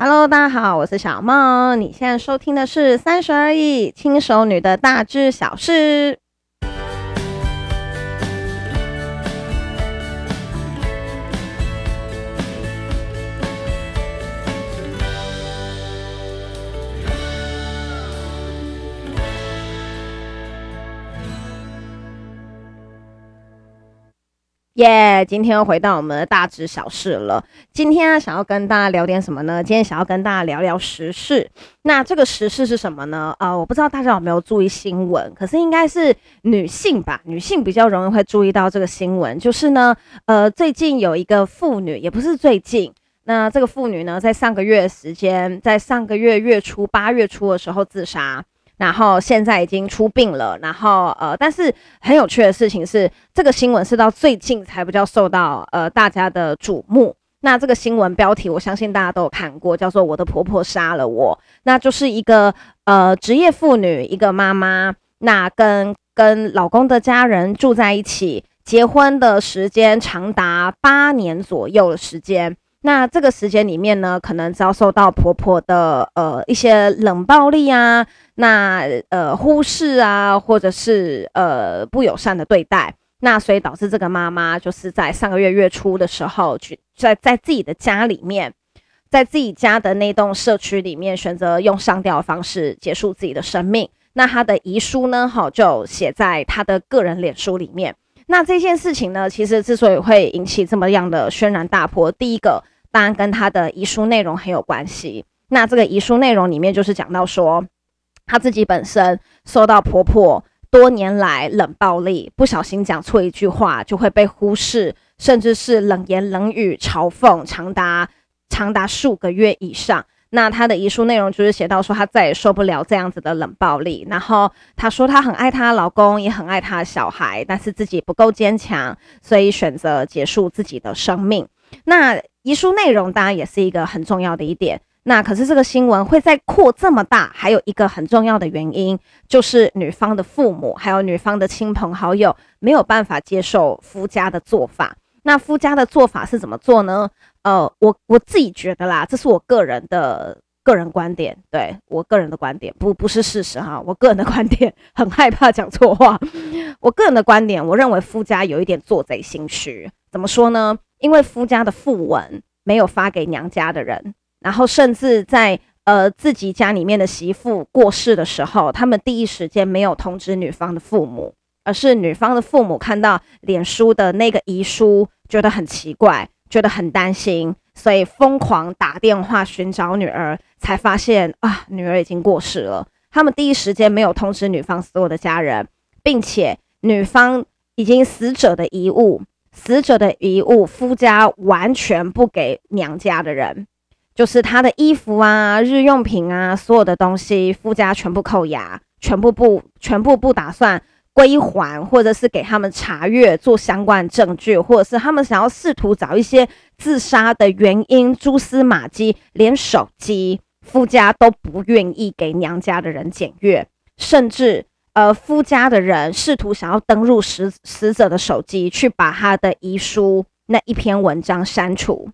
Hello，大家好，我是小梦。你现在收听的是《三十而已》，轻熟女的大知小事。耶今天又回到我们的大知小事了。今天啊，想要跟大家聊点什么呢？今天想要跟大家聊聊时事。那这个时事是什么呢？啊、我不知道大家有没有注意新闻，可是应该是女性吧，女性比较容易会注意到这个新闻。就是呢，呃，最近有一个妇女，也不是最近，那这个妇女呢，在上个月的时间，在上个月月初八月初的时候自杀。然后现在已经出殡了，然后呃，但是很有趣的事情是，这个新闻是到最近才比较受到呃大家的瞩目。那这个新闻标题，我相信大家都有看过，叫做“我的婆婆杀了我”。那就是一个呃职业妇女，一个妈妈，那跟跟老公的家人住在一起，结婚的时间长达八年左右的时间。那这个时间里面呢，可能遭受到婆婆的呃一些冷暴力啊，那呃忽视啊，或者是呃不友善的对待，那所以导致这个妈妈就是在上个月月初的时候，去在在自己的家里面，在自己家的那栋社区里面，选择用上吊的方式结束自己的生命。那她的遗书呢，好就写在她的个人脸书里面。那这件事情呢，其实之所以会引起这么样的轩然大波，第一个当然跟她的遗书内容很有关系。那这个遗书内容里面就是讲到说，她自己本身受到婆婆多年来冷暴力，不小心讲错一句话就会被忽视，甚至是冷言冷语嘲讽，长达长达数个月以上。那她的遗书内容就是写到说，她再也受不了这样子的冷暴力。然后她说，她很爱她老公，也很爱她的小孩，但是自己不够坚强，所以选择结束自己的生命。那遗书内容当然也是一个很重要的一点。那可是这个新闻会再扩这么大，还有一个很重要的原因，就是女方的父母还有女方的亲朋好友没有办法接受夫家的做法。那夫家的做法是怎么做呢？呃，我我自己觉得啦，这是我个人的个人观点，对，我个人的观点，不不是事实哈。我个人的观点，很害怕讲错话。我个人的观点，我认为夫家有一点做贼心虚。怎么说呢？因为夫家的父文没有发给娘家的人，然后甚至在呃自己家里面的媳妇过世的时候，他们第一时间没有通知女方的父母，而是女方的父母看到脸书的那个遗书。觉得很奇怪，觉得很担心，所以疯狂打电话寻找女儿，才发现啊，女儿已经过世了。他们第一时间没有通知女方所有的家人，并且女方已经死者的遗物，死者的遗物，夫家完全不给娘家的人，就是他的衣服啊、日用品啊，所有的东西，夫家全部扣押，全部不，全部不打算。归还，或者是给他们查阅做相关证据，或者是他们想要试图找一些自杀的原因、蛛丝马迹，连手机夫家都不愿意给娘家的人检阅，甚至呃夫家的人试图想要登入死死者的手机去把他的遗书那一篇文章删除，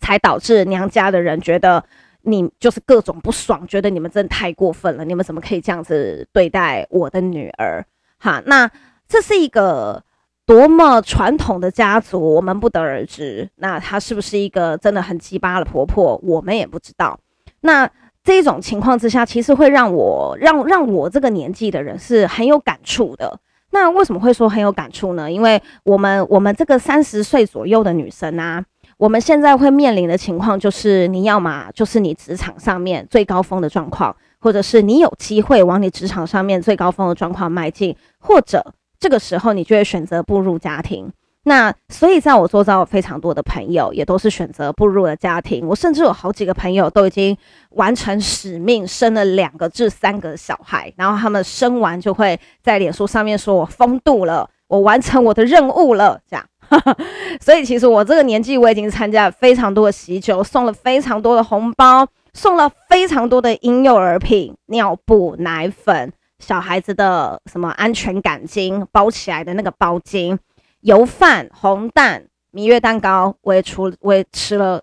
才导致娘家的人觉得你就是各种不爽，觉得你们真的太过分了，你们怎么可以这样子对待我的女儿？哈，那这是一个多么传统的家族，我们不得而知。那她是不是一个真的很鸡巴的婆婆，我们也不知道。那这种情况之下，其实会让我让让我这个年纪的人是很有感触的。那为什么会说很有感触呢？因为我们我们这个三十岁左右的女生啊，我们现在会面临的情况就是，你要么就是你职场上面最高峰的状况。或者是你有机会往你职场上面最高峰的状况迈进，或者这个时候你就会选择步入家庭。那所以在我周遭有非常多的朋友也都是选择步入了家庭。我甚至有好几个朋友都已经完成使命，生了两个至三个小孩，然后他们生完就会在脸书上面说：“我风度了，我完成我的任务了。”这样。所以其实我这个年纪，我已经参加了非常多的喜酒，送了非常多的红包。送了非常多的婴幼儿品、尿布、奶粉、小孩子的什么安全感巾，包起来的那个包巾、油饭、红蛋、蜜月蛋糕，我也出，我也吃了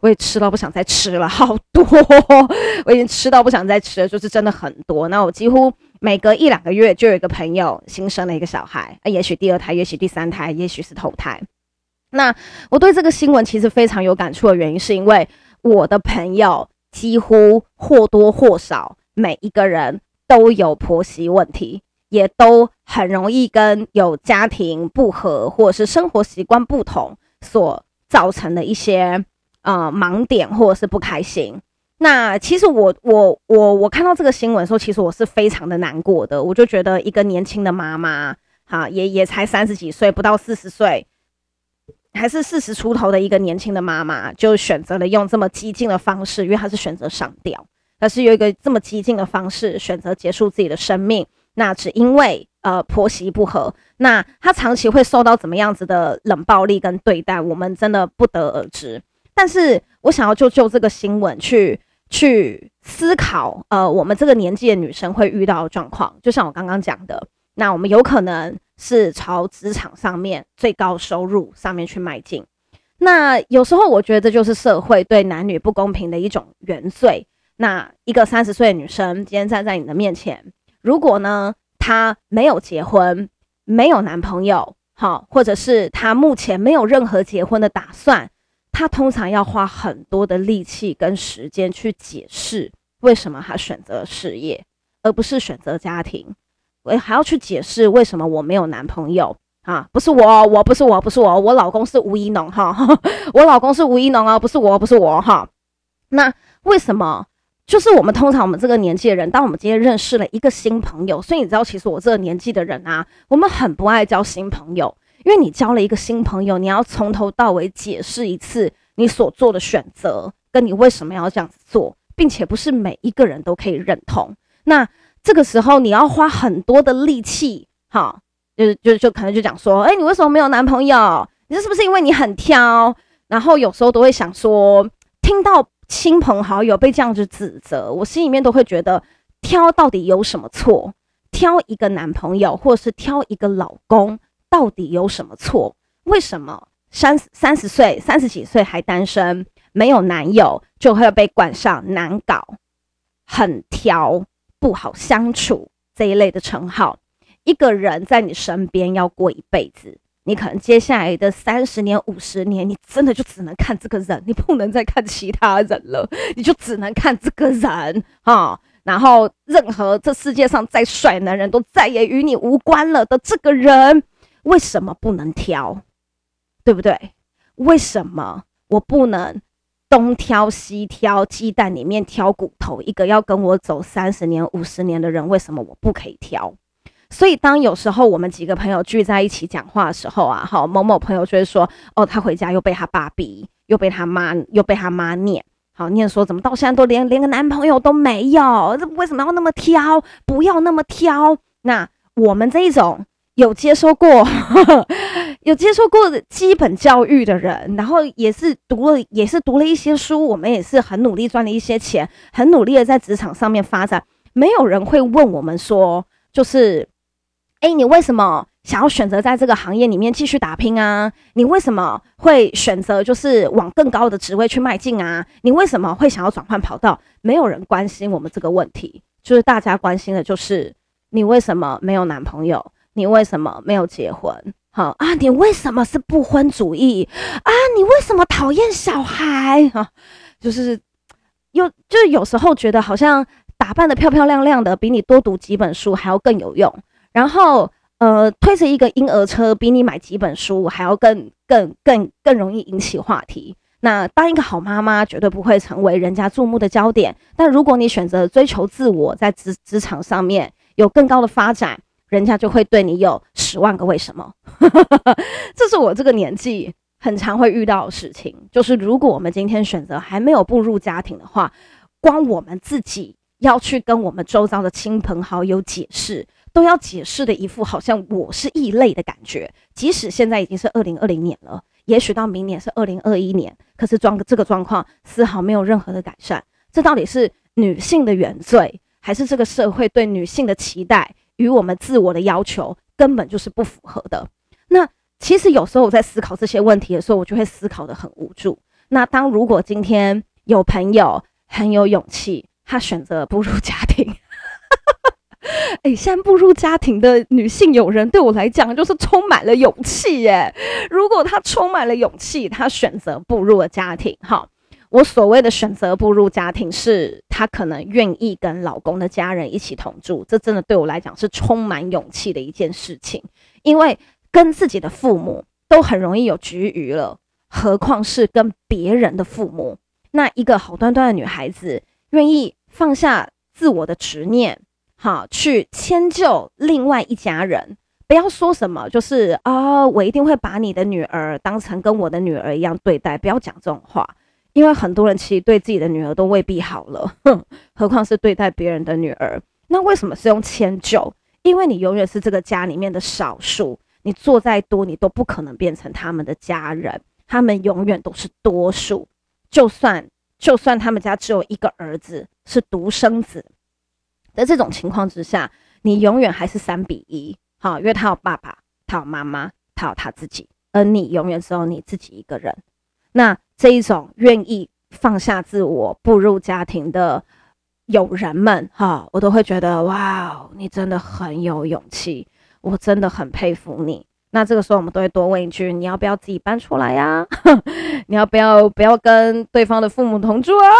我也吃到不想再吃了，好多，我已经吃到不想再吃了，就是真的很多。那我几乎每隔一两个月就有一个朋友新生了一个小孩，也许第二胎，也许第三胎，也许是头胎。那我对这个新闻其实非常有感触的原因，是因为我的朋友几乎或多或少每一个人都有婆媳问题，也都很容易跟有家庭不和或者是生活习惯不同所。造成的一些呃盲点或者是不开心。那其实我我我我看到这个新闻的时候，其实我是非常的难过的。我就觉得一个年轻的妈妈，哈，也也才三十几岁，不到四十岁，还是四十出头的一个年轻的妈妈，就选择了用这么激进的方式，因为她是选择上吊，但是有一个这么激进的方式选择结束自己的生命。那只因为呃婆媳不和，那她长期会受到怎么样子的冷暴力跟对待，我们真的不得而知。但是我想要就就这个新闻去去思考，呃，我们这个年纪的女生会遇到的状况，就像我刚刚讲的，那我们有可能是朝职场上面最高收入上面去迈进。那有时候我觉得这就是社会对男女不公平的一种原罪。那一个三十岁的女生今天站在你的面前。如果呢，她没有结婚，没有男朋友，好，或者是她目前没有任何结婚的打算，她通常要花很多的力气跟时间去解释为什么她选择事业，而不是选择家庭。我还要去解释为什么我没有男朋友啊？不是我，我不是我，不是我，我老公是吴一农哈，我老公是吴一农啊，不是我，不是我哈。那为什么？就是我们通常我们这个年纪的人，当我们今天认识了一个新朋友，所以你知道，其实我这个年纪的人啊，我们很不爱交新朋友，因为你交了一个新朋友，你要从头到尾解释一次你所做的选择，跟你为什么要这样子做，并且不是每一个人都可以认同。那这个时候你要花很多的力气，哈，就是就就可能就讲说，哎，你为什么没有男朋友？你是不是因为你很挑？然后有时候都会想说，听到。亲朋好友被这样子指责，我心里面都会觉得挑到底有什么错？挑一个男朋友或是挑一个老公到底有什么错？为什么三三十岁、三十几岁还单身，没有男友就会被冠上难搞、很挑、不好相处这一类的称号？一个人在你身边要过一辈子。你可能接下来的三十年、五十年，你真的就只能看这个人，你不能再看其他人了，你就只能看这个人哈。然后，任何这世界上再帅男人都再也与你无关了的这个人，为什么不能挑？对不对？为什么我不能东挑西挑，鸡蛋里面挑骨头？一个要跟我走三十年、五十年的人，为什么我不可以挑？所以，当有时候我们几个朋友聚在一起讲话的时候啊，好，某某朋友就会说：“哦，他回家又被他爸逼，又被他妈，又被他妈念，好念说怎么到现在都连连个男朋友都没有？这为什么要那么挑？不要那么挑。”那我们这一种有接受过、呵 呵有接受过基本教育的人，然后也是读了，也是读了一些书，我们也是很努力赚了一些钱，很努力的在职场上面发展，没有人会问我们说，就是。哎、你为什么想要选择在这个行业里面继续打拼啊？你为什么会选择就是往更高的职位去迈进啊？你为什么会想要转换跑道？没有人关心我们这个问题，就是大家关心的就是你为什么没有男朋友？你为什么没有结婚？好啊，你为什么是不婚主义啊？你为什么讨厌小孩？哈、啊，就是有就有时候觉得好像打扮得漂漂亮亮的，比你多读几本书还要更有用。然后，呃，推着一个婴儿车，比你买几本书还要更、更、更、更容易引起话题。那当一个好妈妈，绝对不会成为人家注目的焦点。但如果你选择追求自我，在职职场上面有更高的发展，人家就会对你有十万个为什么。这是我这个年纪很常会遇到的事情。就是如果我们今天选择还没有步入家庭的话，光我们自己要去跟我们周遭的亲朋好友解释。都要解释的一副好像我是异类的感觉，即使现在已经是二零二零年了，也许到明年是二零二一年，可是状这个状况丝毫没有任何的改善。这到底是女性的原罪，还是这个社会对女性的期待与我们自我的要求根本就是不符合的？那其实有时候我在思考这些问题的时候，我就会思考得很无助。那当如果今天有朋友很有勇气，他选择步入家庭。哎、欸，现在步入家庭的女性友人，对我来讲就是充满了勇气耶。如果她充满了勇气，她选择步入了家庭，哈，我所谓的选择步入家庭，是她可能愿意跟老公的家人一起同住。这真的对我来讲是充满勇气的一件事情，因为跟自己的父母都很容易有局余了，何况是跟别人的父母。那一个好端端的女孩子，愿意放下自我的执念。好，去迁就另外一家人，不要说什么，就是啊、我一定会把你的女儿当成跟我的女儿一样对待，不要讲这种话，因为很多人其实对自己的女儿都未必好了，哼，何况是对待别人的女儿。那为什么是用迁就？因为你永远是这个家里面的少数，你做再多，你都不可能变成他们的家人，他们永远都是多数。就算就算他们家只有一个儿子，是独生子。在这种情况之下，你永远还是三比一，好，因为他有爸爸，他有妈妈，他有他自己，而你永远只有你自己一个人。那这一种愿意放下自我、步入家庭的友人们，哈，我都会觉得哇，你真的很有勇气，我真的很佩服你。那这个时候，我们都会多问一句：你要不要自己搬出来呀？你要不要不要跟对方的父母同住啊？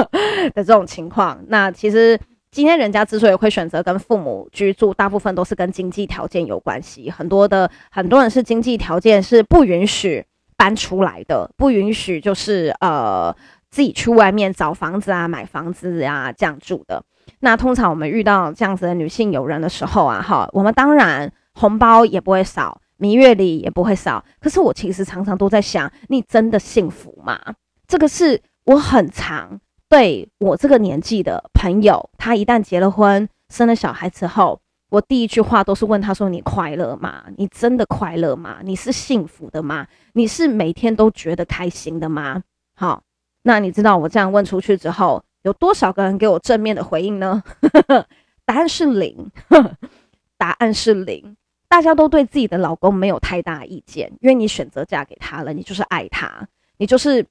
的这种情况，那其实。今天人家之所以会选择跟父母居住，大部分都是跟经济条件有关系。很多的很多人是经济条件是不允许搬出来的，不允许就是呃自己去外面找房子啊、买房子啊这样住的。那通常我们遇到这样子的女性友人的时候啊，哈，我们当然红包也不会少，蜜月礼也不会少。可是我其实常常都在想，你真的幸福吗？这个是我很常。对我这个年纪的朋友，他一旦结了婚、生了小孩之后，我第一句话都是问他说：“你快乐吗？你真的快乐吗？你是幸福的吗？你是每天都觉得开心的吗？”好，那你知道我这样问出去之后，有多少个人给我正面的回应呢？答案是零，答案是零。大家都对自己的老公没有太大意见，因为你选择嫁给他了，你就是爱他，你就是。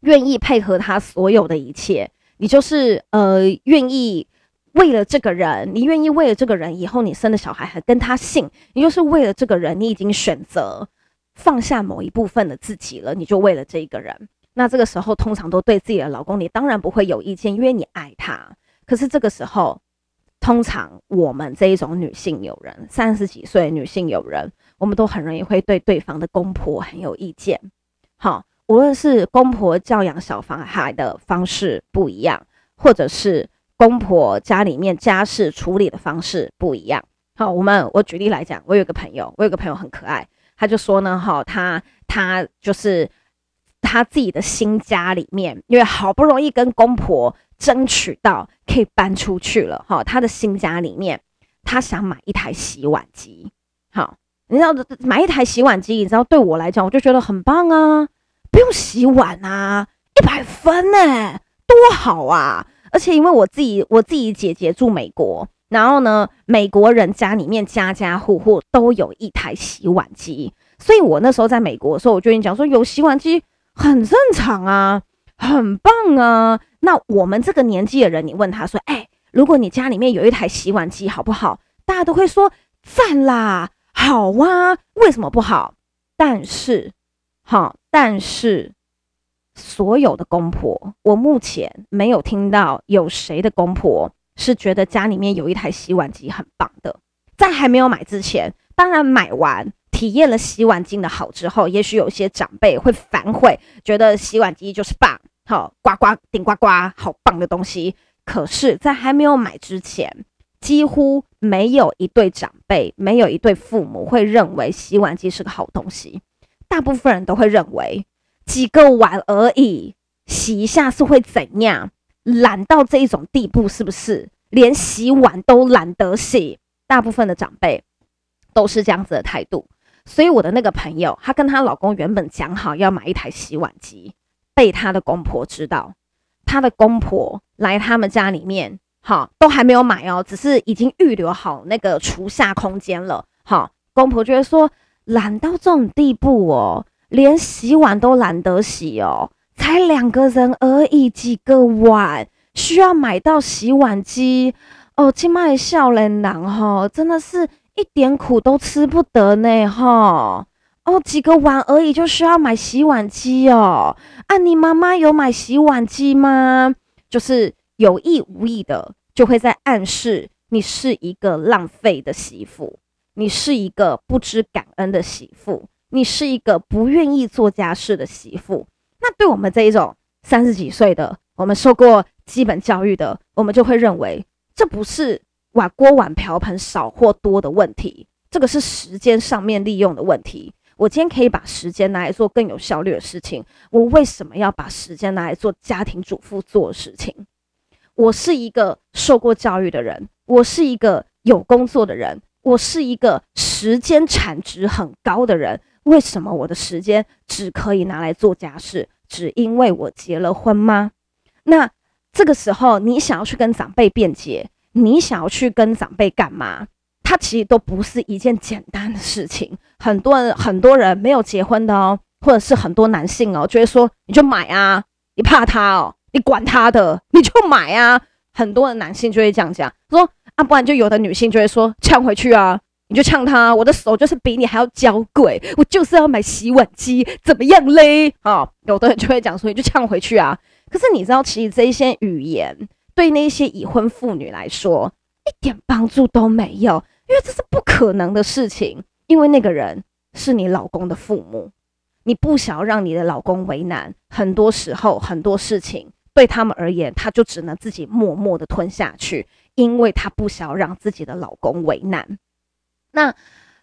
愿意配合他所有的一切，你就是呃愿意为了这个人，你愿意为了这个人，以后你生的小孩还跟他姓，你就是为了这个人，你已经选择放下某一部分的自己了，你就为了这一个人。那这个时候通常都对自己的老公，你当然不会有意见，因为你爱他。可是这个时候，通常我们这一种女性友人，三十几岁女性友人，我们都很容易会对对方的公婆很有意见。好。无论是公婆教养小孩的方式不一样，或者是公婆家里面家事处理的方式不一样。好，我们我举例来讲，我有个朋友，我有个朋友很可爱，他就说呢，哈，他他就是他自己的新家里面，因为好不容易跟公婆争取到可以搬出去了，哈，他的新家里面，他想买一台洗碗机。好，你知道买一台洗碗机，你知道对我来讲，我就觉得很棒啊。不用洗碗啊，一百分呢、多好啊！而且因为我自己，我自己姐姐住美国，然后呢，美国人家里面家家户户都有一台洗碗机，所以我那时候在美国的时候，我就跟你讲说，有洗碗机很正常啊，很棒啊。那我们这个年纪的人，你问他说，哎、如果你家里面有一台洗碗机，好不好？大家都会说赞啦，好啊，为什么不好？但是。好，但是所有的公婆，我目前没有听到有谁的公婆是觉得家里面有一台洗碗机很棒的。在还没有买之前，当然买完体验了洗碗机的好之后，也许有些长辈会反悔，觉得洗碗机就是棒，好呱呱顶呱呱，好棒的东西。可是，在还没有买之前，几乎没有一对长辈，没有一对父母会认为洗碗机是个好东西。大部分人都会认为几个碗而已，洗一下是会怎样？懒到这一种地步，是不是连洗碗都懒得洗？大部分的长辈都是这样子的态度。所以我的那个朋友，她跟她老公原本讲好要买一台洗碗机，被她的公婆知道，她的公婆来他们家里面，好，都还没有买哦，只是已经预留好那个厨下空间了。好，公婆觉得说。懒到这种地步哦，连洗碗都懒得洗哦，才两个人而已，几个碗需要买到洗碗机哦，今麦少年郎哈，真的是一点苦都吃不得呢哈。哦，几个碗而已就需要买洗碗机哦。啊，你妈妈有买洗碗机吗？就是有意无意的就会在暗示你是一个浪费的媳妇，你是一个不知感恩的媳妇，你是一个不愿意做家事的媳妇。那对我们这一种三十几岁的，我们受过基本教育的，我们就会认为这不是碗锅碗瓢盆少或多的问题，这个是时间上面利用的问题。我今天可以把时间拿来做更有效率的事情，我为什么要把时间拿来做家庭主妇做的事情？我是一个受过教育的人，我是一个有工作的人，我是一个时间产值很高的人，为什么我的时间只可以拿来做家事？只因为我结了婚吗？那这个时候你想要去跟长辈辩解，你想要去跟长辈干嘛？它其实都不是一件简单的事情。很多人很多人没有结婚的哦，或者是很多男性哦，就会说你就买啊，你怕他哦，你管他的，你就买啊。很多的男性就会这样讲，说啊，不然就有的女性就会说呛回去啊，你就呛他，我的手就是比你还要娇贵，我就是要买洗碗机，怎么样嘞？啊、有的人就会讲说你就呛回去啊。可是你知道，其实这一些语言对那些已婚妇女来说一点帮助都没有。因为这是不可能的事情，因为那个人是你老公的父母，你不想要让你的老公为难，很多时候很多事情对他们而言，他就只能自己默默的吞下去，因为他不想要让自己的老公为难。那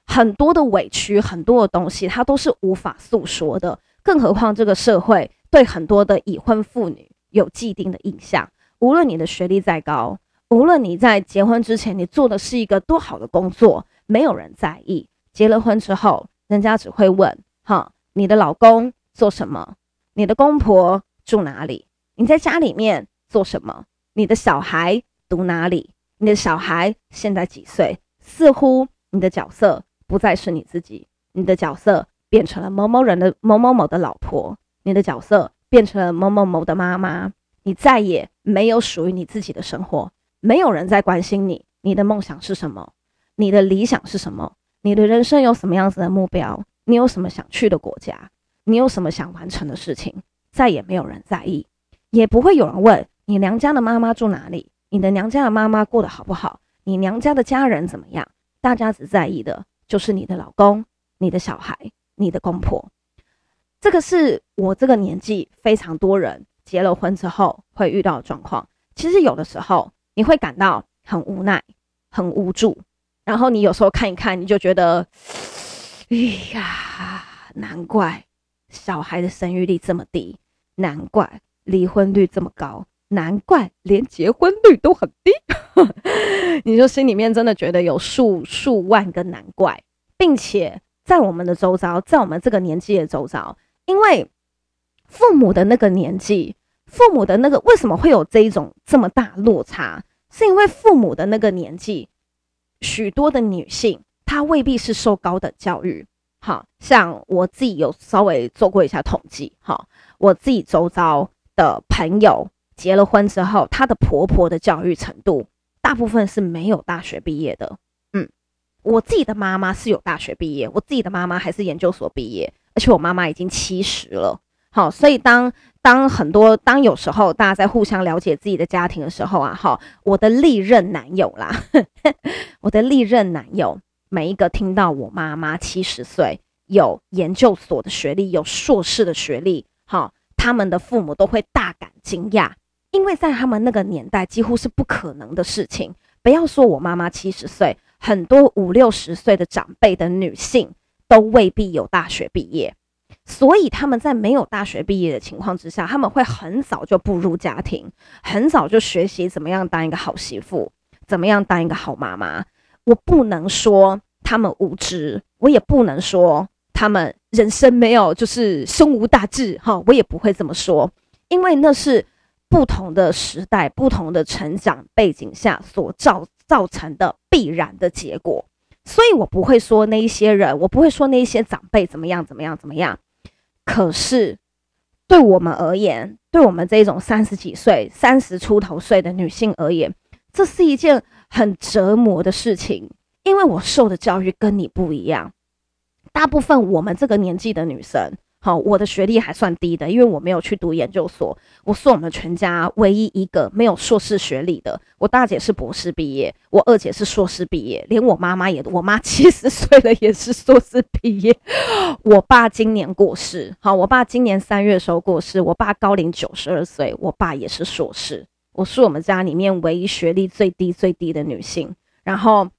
很多的委屈，很多的东西，他都是无法诉说的，更何况这个社会对很多的已婚妇女有既定的印象，无论你的学历再高。无论你在结婚之前，你做的是一个多好的工作，没有人在意。结了婚之后，人家只会问：哈，你的老公做什么？你的公婆住哪里？你在家里面做什么？你的小孩读哪里？你的小孩现在几岁？似乎你的角色不再是你自己，你的角色变成了某某人的某某某的老婆，你的角色变成了某某某的妈妈，你再也没有属于你自己的生活。没有人在关心你，你的梦想是什么？你的理想是什么？你的人生有什么样子的目标？你有什么想去的国家？你有什么想完成的事情？再也没有人在意，也不会有人问你娘家的妈妈住哪里，你的娘家的妈妈过得好不好？你娘家的家人怎么样？大家只在意的就是你的老公、你的小孩、你的公婆。这个是我这个年纪非常多人结了婚之后会遇到的状况。其实有的时候。你会感到很无奈、很无助，然后你有时候看一看，你就觉得，哎呀，难怪小孩的生育率这么低，难怪离婚率这么高，难怪连结婚率都很低。你就心里面真的觉得有数数万个难怪，并且在我们的周遭，在我们这个年纪的周遭，因为父母的那个年纪。父母的那个为什么会有这一种这么大落差？是因为父母的那个年纪，许多的女性她未必是受高等教育。好像我自己有稍微做过一下统计，哈，我自己周遭的朋友结了婚之后，她的婆婆的教育程度大部分是没有大学毕业的。嗯，我自己的妈妈是有大学毕业，我自己的妈妈还是研究所毕业，而且我妈妈已经七十了。好，所以当当很多当有时候大家在互相了解自己的家庭的时候啊，哈，我的历任男友啦，呵 呵我的历任男友，每一个听到我妈妈七十岁有研究所的学历，有硕士的学历，哈，他们的父母都会大感惊讶，因为在他们那个年代几乎是不可能的事情。不要说我妈妈七十岁，很多五六十岁的长辈的女性都未必有大学毕业。所以他们在没有大学毕业的情况之下，他们会很早就步入家庭，很早就学习怎么样当一个好媳妇，怎么样当一个好妈妈。我不能说他们无知，我也不能说他们人生没有就是胸无大志哈，我也不会这么说，因为那是不同的时代、不同的成长背景下所造造成的必然的结果。所以我不会说那一些人，我不会说那一些长辈怎么样怎么样怎么样。可是，对我们而言，对我们这种三十几岁、三十出头岁的女性而言，这是一件很折磨的事情，因为我受的教育跟你不一样。大部分我们这个年纪的女生。好，我的学历还算低的，因为我没有去读研究所。我是我们全家唯一一个没有硕士学历的。我大姐是博士毕业，我二姐是硕士毕业，连我妈妈也，我妈七十岁了也是硕士毕业。我爸今年过世，好，我爸今年三月的时候过世。我爸高龄九十二岁，我爸也是硕士。我是我们家里面唯一学历最低最低的女性。然后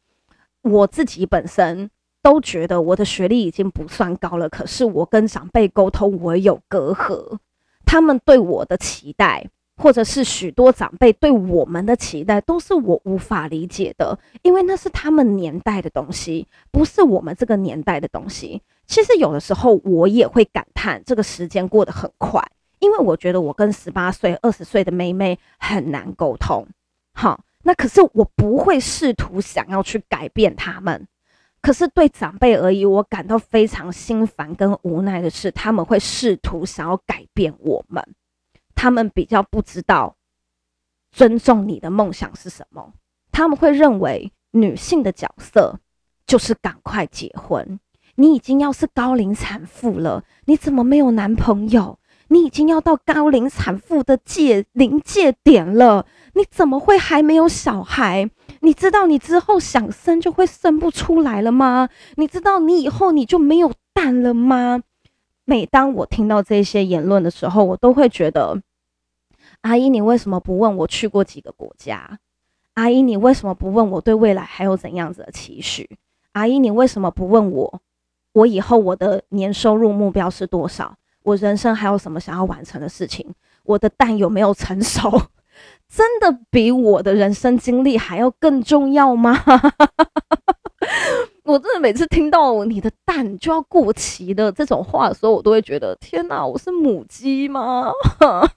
我自己本身。都觉得我的学历已经不算高了，可是我跟长辈沟通，我有隔阂。他们对我的期待，或者是许多长辈对我们的期待，都是我无法理解的，因为那是他们年代的东西，不是我们这个年代的东西。其实有的时候我也会感叹，这个时间过得很快，因为我觉得我跟十八岁、二十岁的妹妹很难沟通。好，那可是我不会试图想要去改变他们。可是对长辈而言，我感到非常心烦跟无奈的是，他们会试图想要改变我们。他们比较不知道尊重你的梦想是什么。他们会认为女性的角色就是赶快结婚。你已经要是高龄产妇了，你怎么没有男朋友？你已经要到高龄产妇的界临界点了，你怎么会还没有小孩？你知道你之后想生就会生不出来了吗？你知道你以后你就没有蛋了吗？每当我听到这些言论的时候，我都会觉得，阿姨，你为什么不问我去过几个国家？阿姨，你为什么不问我对未来还有怎样子的期许？阿姨，你为什么不问我，我以后我的年收入目标是多少？我人生还有什么想要完成的事情？我的蛋有没有成熟？真的比我的人生经历还要更重要吗？我真的每次听到你的蛋就要过期的这种话的时候，我都会觉得天哪，我是母鸡吗？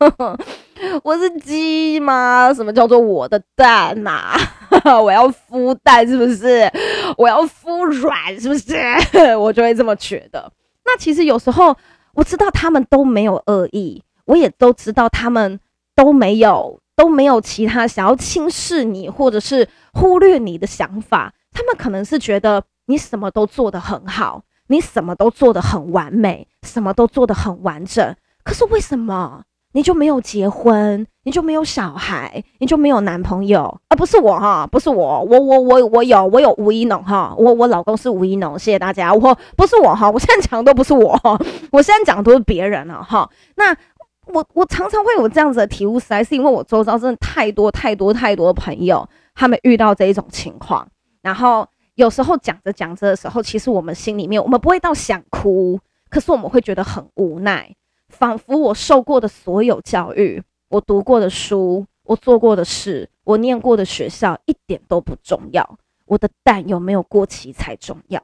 我是鸡吗？什么叫做我的蛋呐、啊？我要孵蛋是不是？我要孵卵是不是？我就会这么觉得。那其实有时候我知道他们都没有恶意，我也都知道他们都没有。都没有其他想要轻视你或者是忽略你的想法，他们可能是觉得你什么都做得很好，你什么都做得很完美，什么都做得很完整。可是为什么你就没有结婚，你就没有小孩，你就没有男朋友？啊，不是我哈，不是我，我我我我有，我有吴一农哈，我我老公是吴一农，谢谢大家。我不是我哈，我现在讲的都不是我，我现在讲的都是别人了哈。那。我我常常会有这样子的体悟，实在是因为我周遭真的太多太多太多的朋友，他们遇到这一种情况，然后有时候讲着讲着的时候，其实我们心里面我们不会到想哭，可是我们会觉得很无奈，仿佛我受过的所有教育，我读过的书，我做过的事，我念过的学校一点都不重要，我的蛋有没有过期才重要，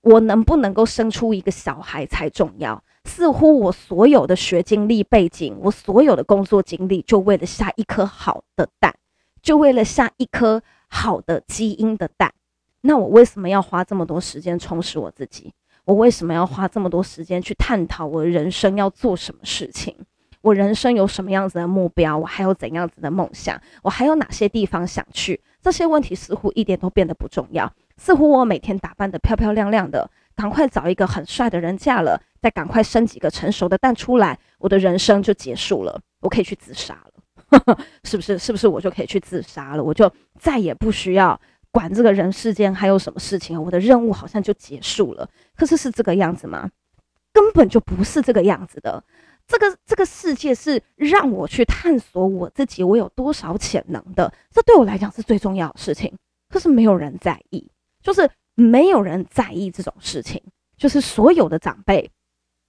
我能不能够生出一个小孩才重要。似乎我所有的学经历背景，我所有的工作经历，就为了下一颗好的蛋，就为了下一颗好的基因的蛋。那我为什么要花这么多时间充实我自己？我为什么要花这么多时间去探讨我人生要做什么事情？我人生有什么样子的目标？我还有怎样子的梦想？我还有哪些地方想去？这些问题似乎一点都变得不重要。似乎我每天打扮得漂漂亮亮的。赶快找一个很帅的人嫁了，再赶快生几个成熟的蛋出来，我的人生就结束了，我可以去自杀了，是不是？是不是我就可以去自杀了？我就再也不需要管这个人世间还有什么事情，我的任务好像就结束了。可是是这个样子吗？根本就不是这个样子的。这个这个世界是让我去探索我自己，我有多少潜能的，这对我来讲是最重要的事情。可是没有人在意，就是。没有人在意这种事情，就是所有的长辈，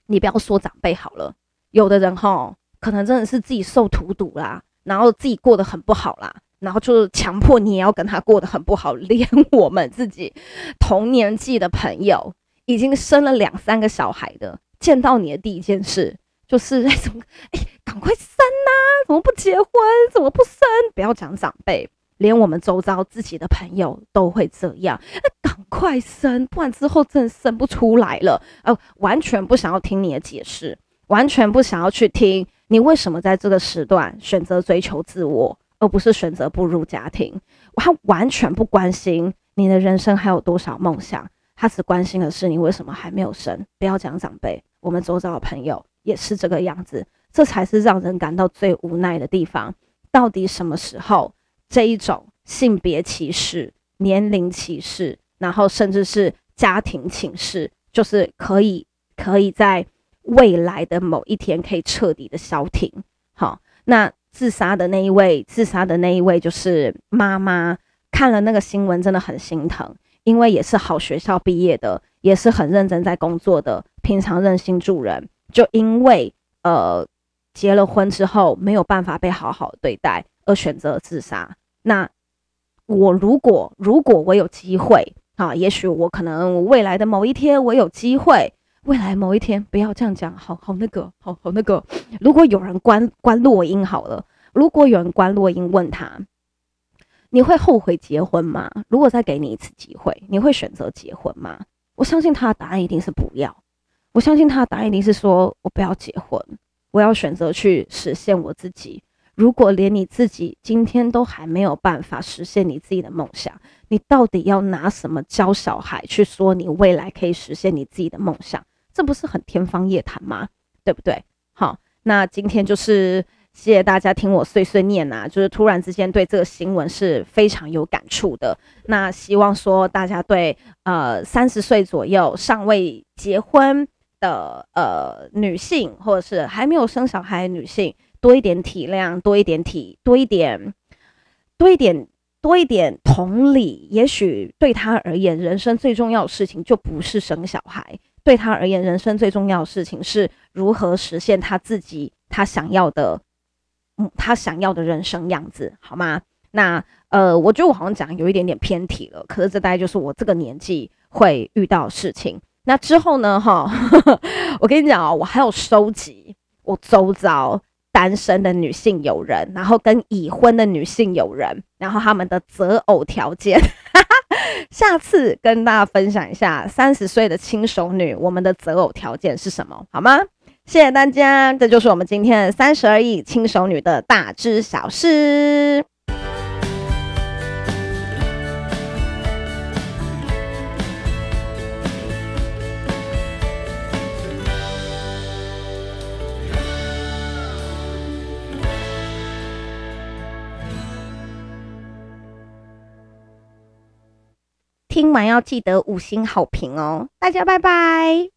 你不要说长辈好了，有的人哈，可能真的是自己受荼毒啦，然后自己过得很不好啦，然后就是强迫你也要跟他过得很不好。连我们自己同年纪的朋友，已经生了两三个小孩的，见到你的第一件事就是哎，怎么哎，赶快生呐？怎么不结婚？怎么不生？不要讲长辈。连我们周遭自己的朋友都会这样，那赶快生，不然之后真的生不出来了。呃，完全不想要听你的解释，完全不想要去听你为什么在这个时段选择追求自我，而不是选择步入家庭。他完全不关心你的人生还有多少梦想，他只关心的是你为什么还没有生。不要讲长辈，我们周遭的朋友也是这个样子，这才是让人感到最无奈的地方。到底什么时候这一种性别歧视、年龄歧视，然后甚至是家庭歧视，就是可以可以在未来的某一天可以彻底的消停？好，那自杀的那一位，自杀的那一位就是妈妈，看了那个新闻真的很心疼，因为也是好学校毕业的，也是很认真在工作的，平常热心助人，就因为呃。结了婚之后没有办法被好好对待，而选择自杀。那我如果如果我有机会啊，也许我可能未来的某一天我有机会，未来某一天不要这样讲，好好那个，好好那个。如果有人关关录音好了，如果有人关录音问他，你会后悔结婚吗？如果再给你一次机会，你会选择结婚吗？我相信他的答案一定是不要。我相信他的答案一定是说我不要结婚。我要选择去实现我自己。如果连你自己今天都还没有办法实现你自己的梦想，你到底要拿什么教小孩去说你未来可以实现你自己的梦想？这不是很天方夜谭吗？对不对？好，那今天就是谢谢大家听我碎碎念啊，就是突然之间对这个新闻是非常有感触的。那希望说大家对呃三十岁左右尚未结婚。的呃，女性或者是还没有生小孩女性，多一点体谅，多一点体，多一点，多一点，多一点同理。也许对她而言，人生最重要的事情就不是生小孩，对他而言，人生最重要的事情是如何实现他自己他想要的，嗯，他想要的人生样子，好吗？那呃，我觉得我好像讲有一点点偏题了，可是这大概就是我这个年纪会遇到的事情。那之后呢？哈，我跟你讲哦，我还有收集我周遭单身的女性友人，然后跟已婚的女性友人，然后他们的择偶条件。下次跟大家分享一下三十岁的轻熟女，我们的择偶条件是什么？好吗？谢谢大家，这就是我们今天的三十而已轻熟女的大知小事。听完要记得五星好评哦，大家拜拜。